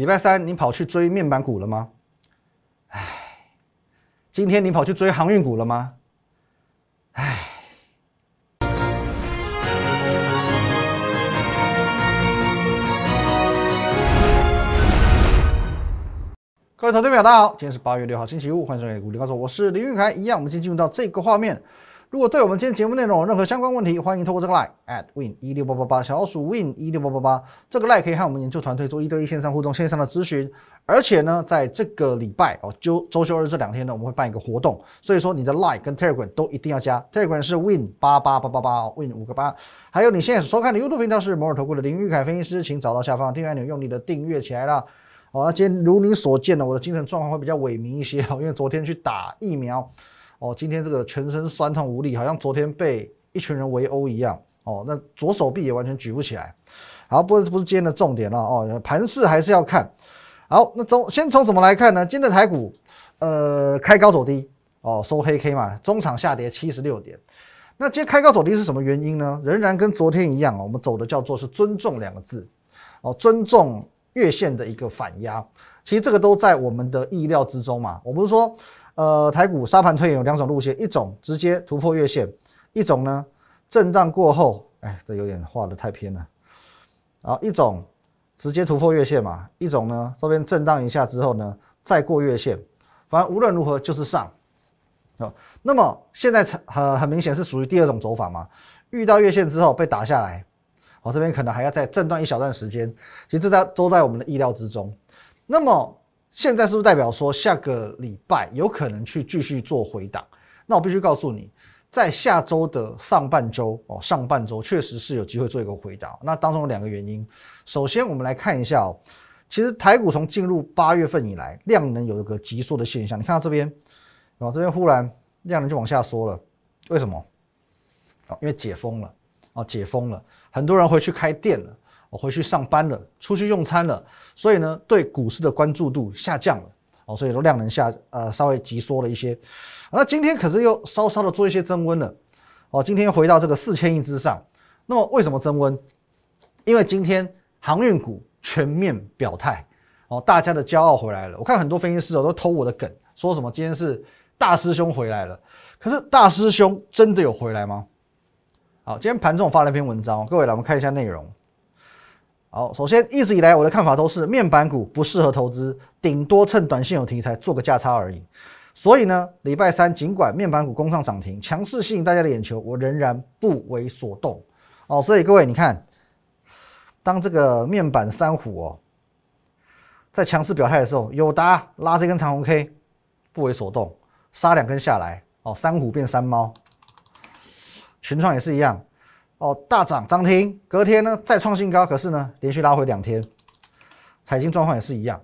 礼拜三你跑去追面板股了吗？唉，今天你跑去追航运股了吗？唉。各位投资朋友，大家好，今天是八月六号，星期五，欢迎收看《股林高手》，我是林玉凯。一样，我们先进入到这个画面。如果对我们今天节目内容有任何相关问题，欢迎透过这个 line at win 一六八八八小老鼠 win 一六八八八这个 line 可以和我们研究团队做一对一线上互动、线上的咨询。而且呢，在这个礼拜哦，周周休二这两天呢，我们会办一个活动，所以说你的 line 跟 telegram 都一定要加。telegram 是 win 八八八八八 win 五个八。还有你现在所收看的 YouTube 频道是摩尔投顾的林玉凯分析师，请找到下方订阅按钮，用你的订阅起来啦。好，那今天如你所见呢，我的精神状况会比较萎靡一些哦，因为昨天去打疫苗，哦，今天这个全身酸痛无力，好像昨天被一群人围殴一样，哦，那左手臂也完全举不起来。好，不是不是今天的重点了哦，盘势还是要看。好，那从先从怎么来看呢？今天的台股，呃，开高走低，哦，收黑 K 嘛，中场下跌七十六点。那今天开高走低是什么原因呢？仍然跟昨天一样哦，我们走的叫做是尊重两个字，哦，尊重。月线的一个反压，其实这个都在我们的意料之中嘛。我不是说，呃，台股沙盘推演有两种路线，一种直接突破月线，一种呢震荡过后，哎，这有点画的太偏了。好，一种直接突破月线嘛，一种呢这边震荡一下之后呢再过月线，反正无论如何就是上。哦，那么现在很很明显是属于第二种走法嘛，遇到月线之后被打下来。好，这边可能还要再震荡一小段时间，其实这在都在我们的意料之中。那么现在是不是代表说下个礼拜有可能去继续做回档？那我必须告诉你，在下周的上半周哦，上半周确实是有机会做一个回档。那当中有两个原因，首先我们来看一下哦，其实台股从进入八月份以来，量能有一个急缩的现象。你看到这边，啊，这边忽然量能就往下缩了，为什么？哦，因为解封了。啊，解封了，很多人回去开店了，我回去上班了，出去用餐了，所以呢，对股市的关注度下降了，哦，所以说量能下呃稍微急缩了一些，那今天可是又稍稍的做一些增温了，哦，今天回到这个四千亿之上，那么为什么增温？因为今天航运股全面表态，哦，大家的骄傲回来了。我看很多分析师哦都偷我的梗，说什么今天是大师兄回来了，可是大师兄真的有回来吗？好，今天盘中发了一篇文章，各位来我们看一下内容。好，首先一直以来我的看法都是面板股不适合投资，顶多趁短线有题材做个价差而已。所以呢，礼拜三尽管面板股攻上涨停，强势吸引大家的眼球，我仍然不为所动。哦，所以各位你看，当这个面板三虎哦在强势表态的时候，友达拉这根长红 K 不为所动，杀两根下来，哦，三虎变三猫。群创也是一样，哦，大涨涨停，隔天呢再创新高，可是呢连续拉回两天，财经状况也是一样，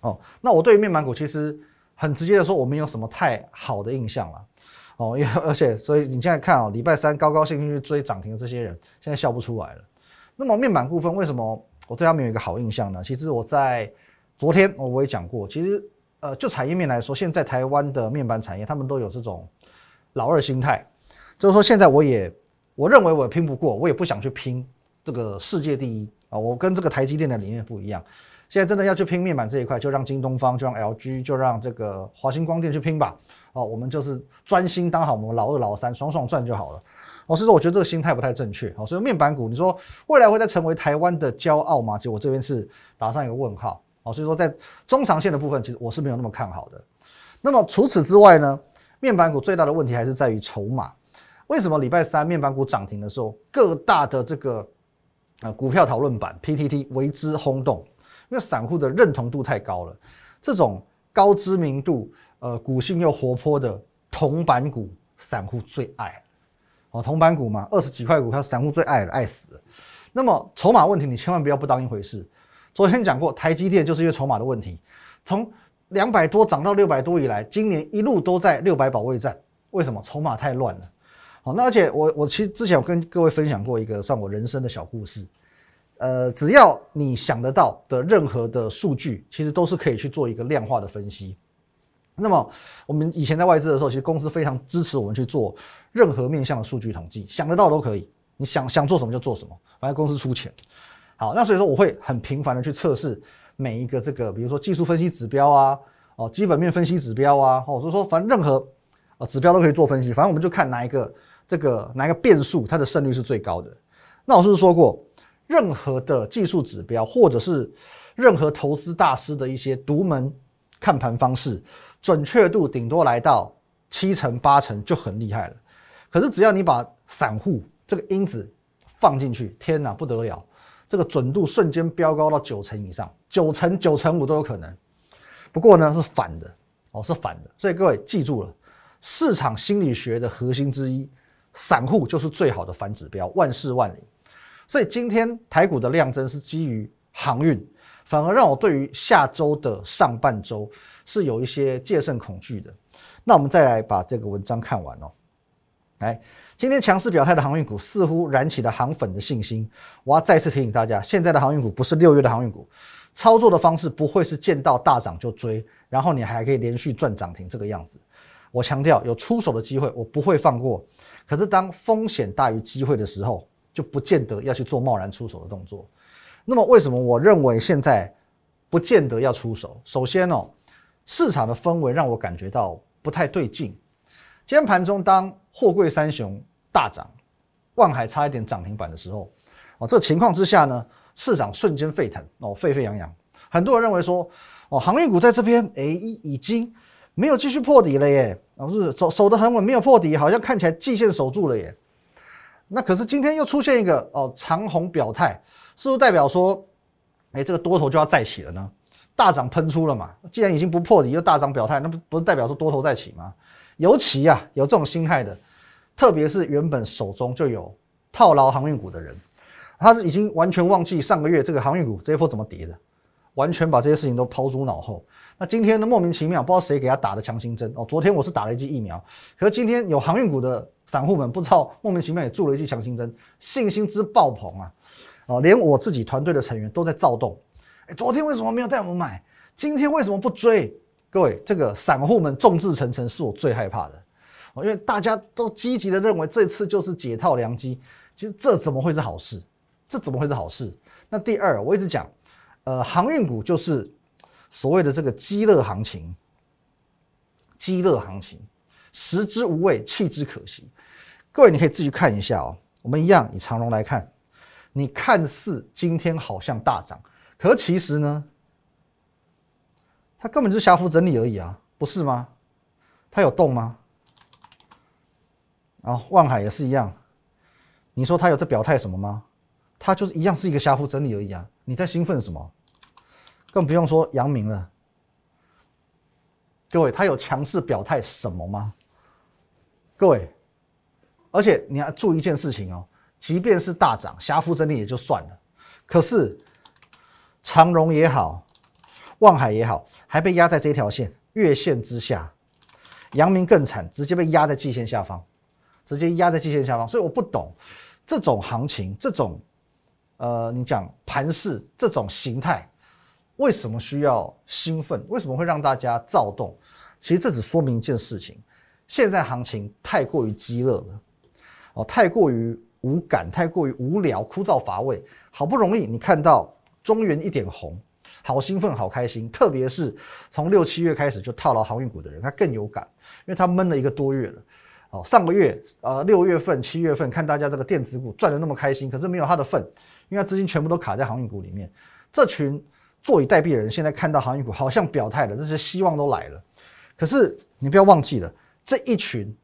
哦，那我对于面板股其实很直接的说，我没有什么太好的印象了，哦，因为而且所以你现在看哦，礼拜三高高兴兴去追涨停的这些人，现在笑不出来了。那么面板股份为什么我对他们有一个好印象呢？其实我在昨天我我也讲过，其实呃就产业面来说，现在台湾的面板产业他们都有这种老二心态。就是说，现在我也我认为我拼不过，我也不想去拼这个世界第一啊！我跟这个台积电的理念不一样。现在真的要去拼面板这一块，就让京东方，就让 LG，就让这个华星光电去拼吧！哦，我们就是专心当好我们老二、老三，爽爽赚就好了。哦，所以说我觉得这个心态不太正确。哦，所以面板股，你说未来会再成为台湾的骄傲吗？其实我这边是打上一个问号。哦，所以说在中长线的部分，其实我是没有那么看好的。那么除此之外呢，面板股最大的问题还是在于筹码。为什么礼拜三面板股涨停的时候，各大的这个呃股票讨论版 PTT 为之轰动？因为散户的认同度太高了。这种高知名度、呃股性又活泼的铜板股，散户最爱。哦，铜板股嘛，二十几块股票，散户最爱了，爱死了。那么筹码问题，你千万不要不当一回事。昨天讲过，台积电就是因为筹码的问题，从两百多涨到六百多以来，今年一路都在六百保卫战。为什么？筹码太乱了。好，那而且我我其实之前有跟各位分享过一个算我人生的小故事，呃，只要你想得到的任何的数据，其实都是可以去做一个量化的分析。那么我们以前在外资的时候，其实公司非常支持我们去做任何面向的数据统计，想得到都可以，你想想做什么就做什么，反正公司出钱。好，那所以说我会很频繁的去测试每一个这个，比如说技术分析指标啊，哦，基本面分析指标啊，哦，所以说反正任何啊指标都可以做分析，反正我们就看哪一个这个哪一个变数它的胜率是最高的。那我是不是说过，任何的技术指标或者是任何投资大师的一些独门看盘方式，准确度顶多来到七成八成就很厉害了。可是只要你把散户这个因子放进去，天哪，不得了！这个准度瞬间飙高到九成以上，九成、九成五都有可能。不过呢，是反的哦，是反的。所以各位记住了，市场心理学的核心之一，散户就是最好的反指标，万事万灵。所以今天台股的量增是基于航运，反而让我对于下周的上半周是有一些戒慎恐惧的。那我们再来把这个文章看完哦。来，今天强势表态的航运股似乎燃起了航粉的信心。我要再次提醒大家，现在的航运股不是六月的航运股，操作的方式不会是见到大涨就追，然后你还可以连续赚涨停这个样子。我强调，有出手的机会，我不会放过。可是当风险大于机会的时候，就不见得要去做贸然出手的动作。那么，为什么我认为现在不见得要出手？首先哦，市场的氛围让我感觉到不太对劲。今天盘中，当货柜三雄大涨，万海差一点涨停板的时候，哦，这情况之下呢，市场瞬间沸腾，哦，沸沸扬扬。很多人认为说，哦，航运股在这边，哎，已经没有继续破底了耶，哦，是守守得很稳，没有破底，好像看起来季线守住了耶。那可是今天又出现一个哦长虹表态，是不是代表说，哎，这个多头就要再起了呢？大涨喷出了嘛？既然已经不破底，又大涨表态，那不不是代表说多头再起吗？尤其啊，有这种心态的，特别是原本手中就有套牢航运股的人，他已经完全忘记上个月这个航运股这一波怎么跌的，完全把这些事情都抛诸脑后。那今天呢，莫名其妙不知道谁给他打的强心针哦。昨天我是打了一剂疫苗，可是今天有航运股的散户们不知道莫名其妙也注了一剂强心针，信心之爆棚啊！哦，连我自己团队的成员都在躁动。哎，昨天为什么没有带我们买？今天为什么不追？各位，这个散户们众志成城是我最害怕的，哦，因为大家都积极的认为这次就是解套良机，其实这怎么会是好事？这怎么会是好事？那第二，我一直讲，呃，航运股就是所谓的这个饥热行情，饥热行情，食之无味，弃之可惜。各位，你可以自己看一下哦。我们一样以长龙来看，你看似今天好像大涨，可其实呢？它根本就是狭幅整理而已啊，不是吗？它有动吗？啊，望海也是一样，你说它有在表态什么吗？它就是一样是一个狭幅整理而已啊，你在兴奋什么？更不用说阳明了。各位，他有强势表态什么吗？各位，而且你要注意一件事情哦，即便是大涨狭幅整理也就算了，可是长荣也好。望海也好，还被压在这条线月线之下，阳明更惨，直接被压在季线下方，直接压在季线下方。所以我不懂这种行情，这种呃，你讲盘势这种形态，为什么需要兴奋？为什么会让大家躁动？其实这只说明一件事情：现在行情太过于激热了，哦，太过于无感，太过于无聊、枯燥乏味。好不容易你看到中原一点红。好兴奋，好开心，特别是从六七月开始就套牢航运股的人，他更有感，因为他闷了一个多月了。哦，上个月呃六月份、七月份看大家这个电子股赚的那么开心，可是没有他的份，因为他资金全部都卡在航运股里面。这群坐以待毙的人，现在看到航运股好像表态了，这些希望都来了。可是你不要忘记了，这一群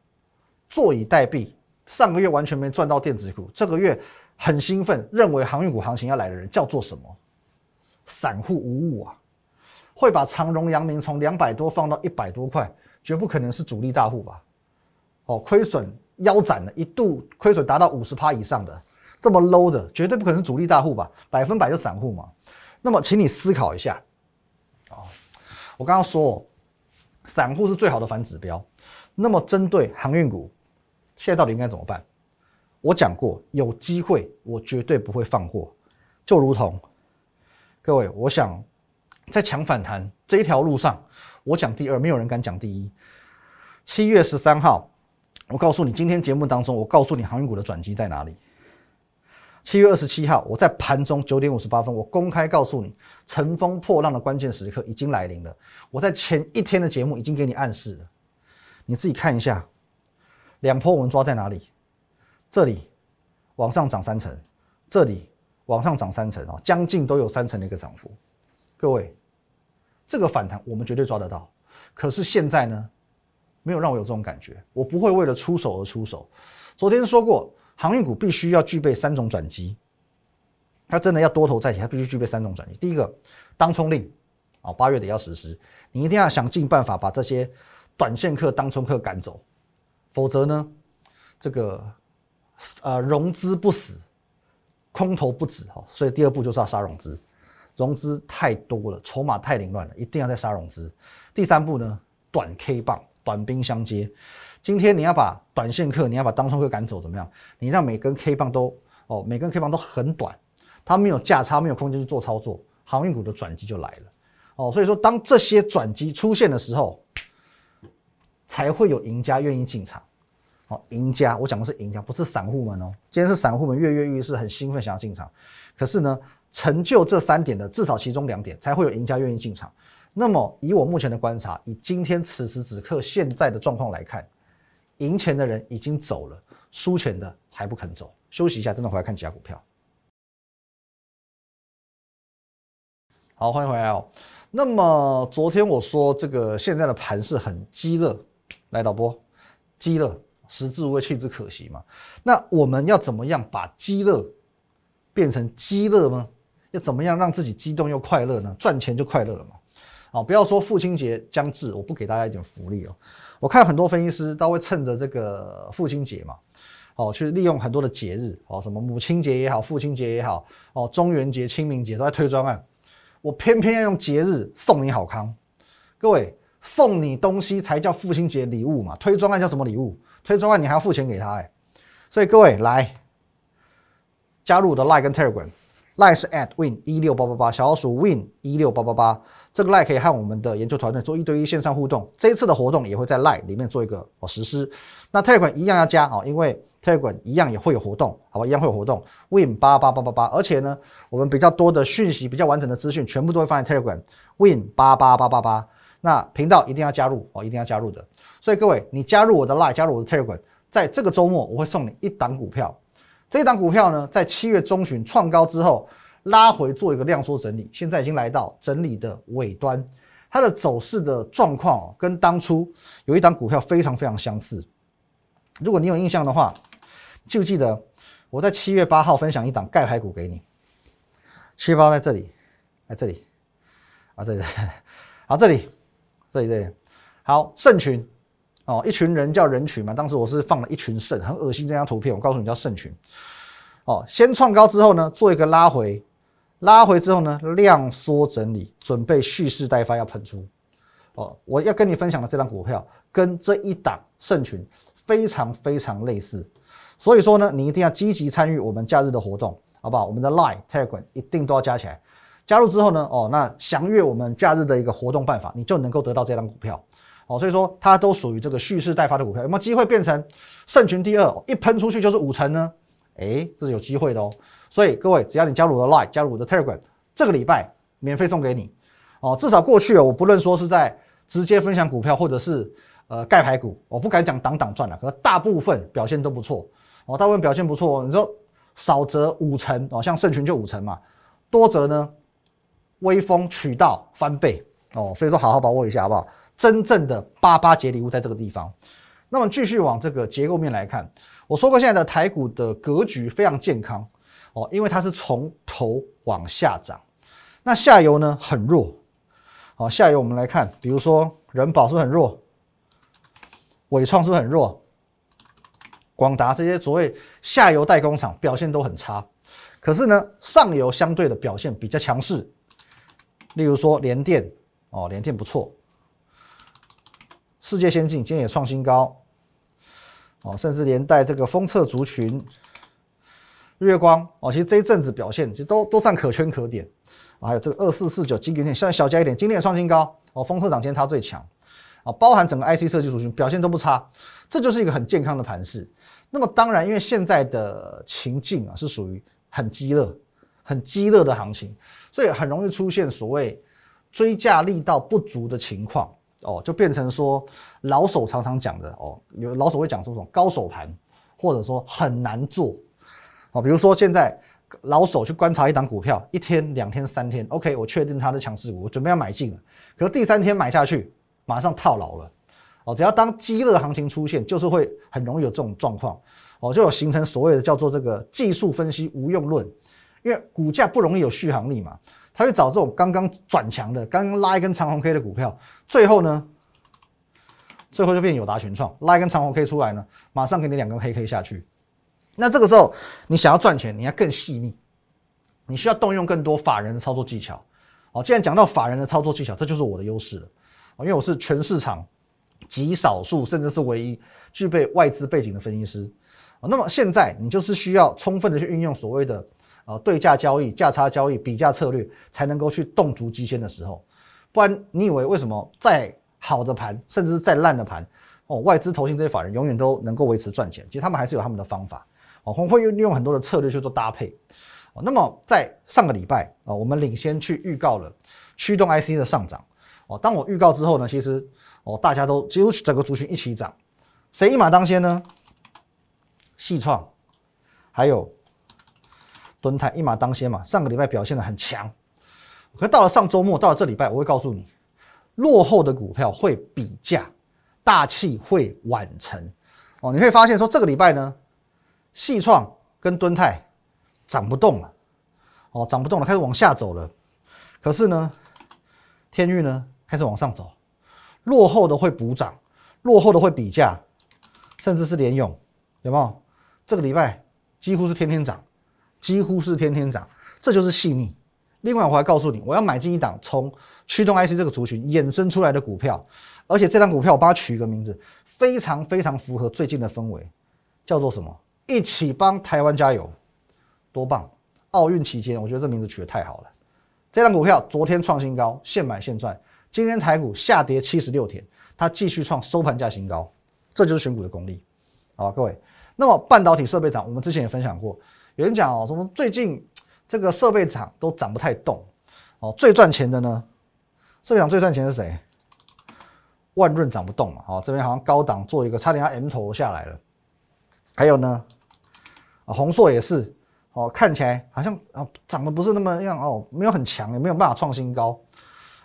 坐以待毙，上个月完全没赚到电子股，这个月很兴奋，认为航运股行情要来的人，叫做什么？散户无误啊，会把长荣、阳明从两百多放到一百多块，绝不可能是主力大户吧？哦，亏损腰斩了，一度亏损达到五十趴以上的，这么 low 的，绝对不可能是主力大户吧？百分百就散户嘛。那么，请你思考一下，哦，我刚刚说，散户是最好的反指标。那么，针对航运股，现在到底应该怎么办？我讲过，有机会我绝对不会放过，就如同。各位，我想在强反弹这一条路上，我讲第二，没有人敢讲第一。七月十三号，我告诉你，今天节目当中，我告诉你航运股的转机在哪里。七月二十七号，我在盘中九点五十八分，我公开告诉你，乘风破浪的关键时刻已经来临了。我在前一天的节目已经给你暗示了，你自己看一下，两波我们抓在哪里？这里往上涨三成，这里往上涨三成哦，将近都有三成的一个涨幅。各位，这个反弹我们绝对抓得到。可是现在呢，没有让我有这种感觉。我不会为了出手而出手。昨天说过。航运股必须要具备三种转机，它真的要多头再起，它必须具备三种转机。第一个，当冲令啊，八月底要实施，你一定要想尽办法把这些短线客、当冲客赶走，否则呢，这个呃融资不死，空头不止哈。所以第二步就是要杀融资，融资太多了，筹码太凌乱了，一定要再杀融资。第三步呢，短 K 棒，短兵相接。今天你要把短线客，你要把当冲客赶走，怎么样？你让每根 K 棒都哦，每根 K 棒都很短，它没有价差，没有空间去做操作，航运股的转机就来了哦。所以说，当这些转机出现的时候，才会有赢家愿意进场。哦，赢家，我讲的是赢家，不是散户们哦。今天是散户们跃跃欲试，很兴奋想要进场。可是呢，成就这三点的至少其中两点，才会有赢家愿意进场。那么，以我目前的观察，以今天此时此刻现在的状况来看。赢钱的人已经走了，输钱的还不肯走。休息一下，等等回来看其他股票。好，欢迎回来哦。那么昨天我说这个现在的盘是很激热，来导播，激热，食之无味，弃之可惜嘛。那我们要怎么样把激热变成激乐吗？要怎么样让自己激动又快乐呢？赚钱就快乐了嘛。好，不要说父亲节将至，我不给大家一点福利哦。我看很多分析师都会趁着这个父亲节嘛，哦，去利用很多的节日，哦，什么母亲节也好，父亲节也好，哦，中元节、清明节都在推专案。我偏偏要用节日送你好康，各位送你东西才叫父亲节礼物嘛，推专案叫什么礼物？推专案你还要付钱给他哎，所以各位来加入我的 Line 跟 Telegram，Line 是 at win 一六八八八，小老鼠 win 一六八八八。这个 Line 可以和我们的研究团队做一对一线上互动，这一次的活动也会在 Line 里面做一个哦实施。那 Telegram 一样要加哦，因为 Telegram 一样也会有活动，好吧，一样会有活动。Win 八八八八八，而且呢，我们比较多的讯息、比较完整的资讯，全部都会放在 Telegram。Win 八八八八八，那频道一定要加入哦，一定要加入的。所以各位，你加入我的 Line，加入我的 Telegram，在这个周末我会送你一档股票。这一档股票呢，在七月中旬创高之后。拉回做一个量缩整理，现在已经来到整理的尾端，它的走势的状况哦，跟当初有一档股票非常非常相似。如果你有印象的话，记不记得我在七月八号分享一档盖牌股给你？七月八在这里，在这里，啊这里，好这里，这里这里，好圣群哦，一群人叫人群嘛，当时我是放了一群肾，很恶心这张图片，我告诉你叫圣群。哦，先创高之后呢，做一个拉回。拉回之后呢，量缩整理，准备蓄势待发，要喷出。哦，我要跟你分享的这张股票，跟这一档圣群非常非常类似，所以说呢，你一定要积极参与我们假日的活动，好不好？我们的 Line、Telegram 一定都要加起来。加入之后呢，哦，那详阅我们假日的一个活动办法，你就能够得到这张股票。哦，所以说它都属于这个蓄势待发的股票，有没有机会变成圣群第二？一喷出去就是五成呢？哎，这是有机会的哦。所以各位，只要你加入我的 Line，加入我的 Telegram，这个礼拜免费送给你哦。至少过去哦，我不论说是在直接分享股票，或者是呃盖牌股，我不敢讲档档赚了，可大部分表现都不错哦。大部分表现不错，你说少则五成哦，像盛群就五成嘛，多则呢微风渠道翻倍哦。所以说好好把握一下好不好？真正的八八节礼物在这个地方。那么继续往这个结构面来看，我说过现在的台股的格局非常健康。哦，因为它是从头往下涨，那下游呢很弱。好，下游我们来看，比如说人保是不是很弱？伟创是不是很弱？广达这些所谓下游代工厂表现都很差，可是呢，上游相对的表现比较强势。例如说联电，哦，联电不错。世界先进今天也创新高，哦，甚至连带这个封测族群。月光哦，其实这一阵子表现其实都都算可圈可点。还有这个二四四九金圆点，现在小加一点，今天也创新高哦。封测涨今天它最强啊，包含整个 IC 设计族群表现都不差，这就是一个很健康的盘势。那么当然，因为现在的情境啊是属于很激烈，很激烈的行情，所以很容易出现所谓追价力道不足的情况哦，就变成说老手常常讲的哦，有老手会讲这种高手盘，或者说很难做哦，比如说现在。老手去观察一档股票，一天、两天、三天，OK，我确定它的强势股，我准备要买进了。可是第三天买下去，马上套牢了。哦，只要当激热行情出现，就是会很容易有这种状况。哦，就有形成所谓的叫做这个技术分析无用论，因为股价不容易有续航力嘛，他去找这种刚刚转强的、刚刚拉一根长红 K 的股票，最后呢，最后就变友达全创拉一根长红 K 出来呢，马上给你两根黑 K 下去。那这个时候，你想要赚钱，你要更细腻，你需要动用更多法人的操作技巧。哦，既然讲到法人的操作技巧，这就是我的优势了。因为我是全市场极少数，甚至是唯一具备外资背景的分析师。那么现在你就是需要充分的去运用所谓的呃对价交易、价差交易、比价策略，才能够去动足机先的时候。不然你以为为什么再好的盘，甚至是再烂的盘，哦，外资投信这些法人永远都能够维持赚钱？其实他们还是有他们的方法。哦，我们会利用很多的策略去做搭配。哦，那么在上个礼拜啊，我们领先去预告了驱动 IC 的上涨。哦，当我预告之后呢，其实哦，大家都几乎整个族群一起涨。谁一马当先呢？细创，还有敦泰一马当先嘛。上个礼拜表现的很强，可到了上周末，到了这礼拜，我会告诉你，落后的股票会比价，大气会晚成。哦，你会发现说这个礼拜呢。细创跟敦泰涨不动了，哦，涨不动了，开始往下走了。可是呢，天域呢开始往上走，落后的会补涨，落后的会比价，甚至是联勇，有没有？这个礼拜几乎是天天涨，几乎是天天涨，这就是细腻。另外，我还告诉你，我要买进一档从驱动 IC 这个族群衍生出来的股票，而且这张股票我帮它取一个名字，非常非常符合最近的氛围，叫做什么？一起帮台湾加油，多棒！奥运期间，我觉得这名字取得太好了。这张股票昨天创新高，现买现赚。今天台股下跌七十六天，它继续创收盘价新高，这就是选股的功力。好，各位。那么半导体设备厂，我们之前也分享过，有人讲哦，什么最近 这个设备厂都涨不太动哦，最赚钱的呢？设备厂最赚钱是谁？万润涨不动嘛？哦，这边好像高档做一个，差点要 M 头下来了。还有呢？啊，宏硕也是，哦，看起来好像啊涨得不是那么样哦，没有很强，也没有办法创新高。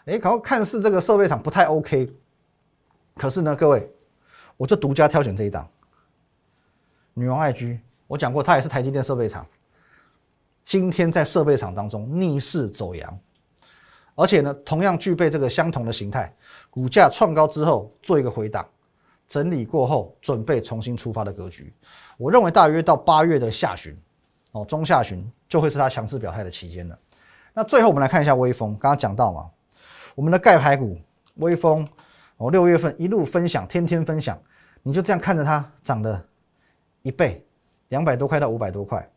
哎，然后看似这个设备厂不太 OK，可是呢，各位，我就独家挑选这一档，女王爱居，我讲过，它也是台积电设备厂，今天在设备厂当中逆势走阳，而且呢，同样具备这个相同的形态，股价创高之后做一个回档。整理过后，准备重新出发的格局，我认为大约到八月的下旬，哦，中下旬就会是它强势表态的期间了。那最后我们来看一下微风，刚刚讲到嘛，我们的钙牌股微风，哦，六月份一路分享，天天分享，你就这样看着它涨了一倍，两百多块到五百多块。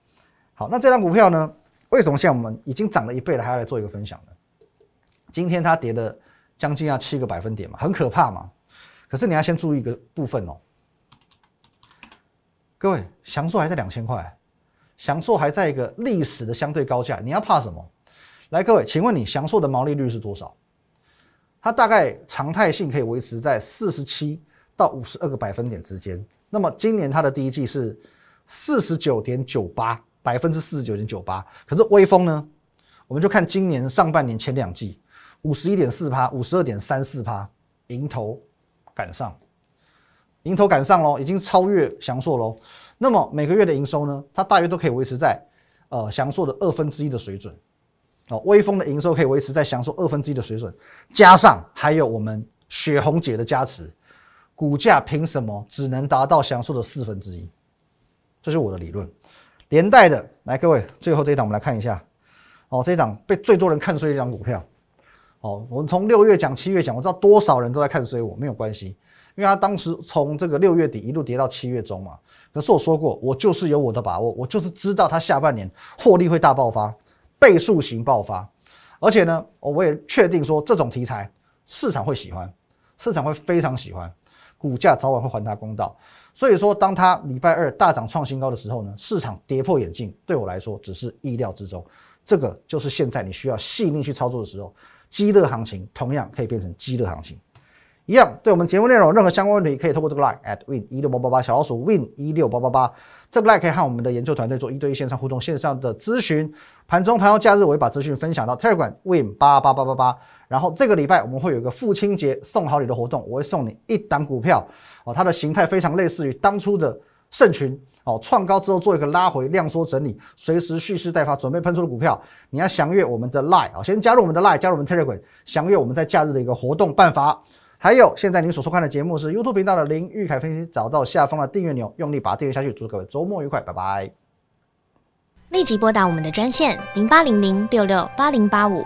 好，那这张股票呢，为什么像我们已经涨了一倍了，还要来做一个分享呢？今天它跌了将近要七个百分点嘛，很可怕嘛。可是你要先注意一个部分哦，各位，翔硕还在两千块，翔硕还在一个历史的相对高价，你要怕什么？来，各位，请问你翔硕的毛利率是多少？它大概常态性可以维持在四十七到五十二个百分点之间。那么今年它的第一季是四十九点九八，百分之四十九点九八。可是微风呢？我们就看今年上半年前两季，五十一点四趴，五十二点三四趴，迎头。赶上，迎头赶上喽，已经超越翔硕喽。那么每个月的营收呢？它大约都可以维持在呃翔硕的二分之一的水准。哦，微风的营收可以维持在翔硕二分之一的水准，加上还有我们雪红姐的加持，股价凭什么只能达到翔硕的四分之一？这是我的理论。连带的，来各位，最后这一档我们来看一下。哦，这一档被最多人看衰的一张股票。哦，我们从六月讲，七月讲，我知道多少人都在看衰我，没有关系，因为他当时从这个六月底一路跌到七月中嘛。可是我说过，我就是有我的把握，我就是知道它下半年获利会大爆发，倍数型爆发。而且呢，我也确定说这种题材市场会喜欢，市场会非常喜欢，股价早晚会还他公道。所以说，当它礼拜二大涨创新高的时候呢，市场跌破眼镜，对我来说只是意料之中。这个就是现在你需要细腻去操作的时候，激热行情同样可以变成激热行情。一样，对我们节目内容任何相关问题，可以透过这个 line at win 一六八八八小老鼠 win 一六八八八，这个 line 可以和我们的研究团队做一对一线上互动、线上的咨询。盘中、盘后、假日，我会把资讯分享到 Telegram win 八八八八八。然后这个礼拜我们会有一个父亲节送好礼的活动，我会送你一档股票哦，它的形态非常类似于当初的盛群哦，创高之后做一个拉回量缩整理，随时蓄势待发，准备喷出的股票，你要详阅我们的 Line 啊，先加入我们的 Line，加入我们 Telegram，详阅我们在假日的一个活动办法。还有，现在您所收看的节目是 YouTube 频道的林玉凯分析，找到下方的订阅钮，用力把它订阅下去。祝各位周末愉快，拜拜。立即拨打我们的专线零八零零六六八零八五。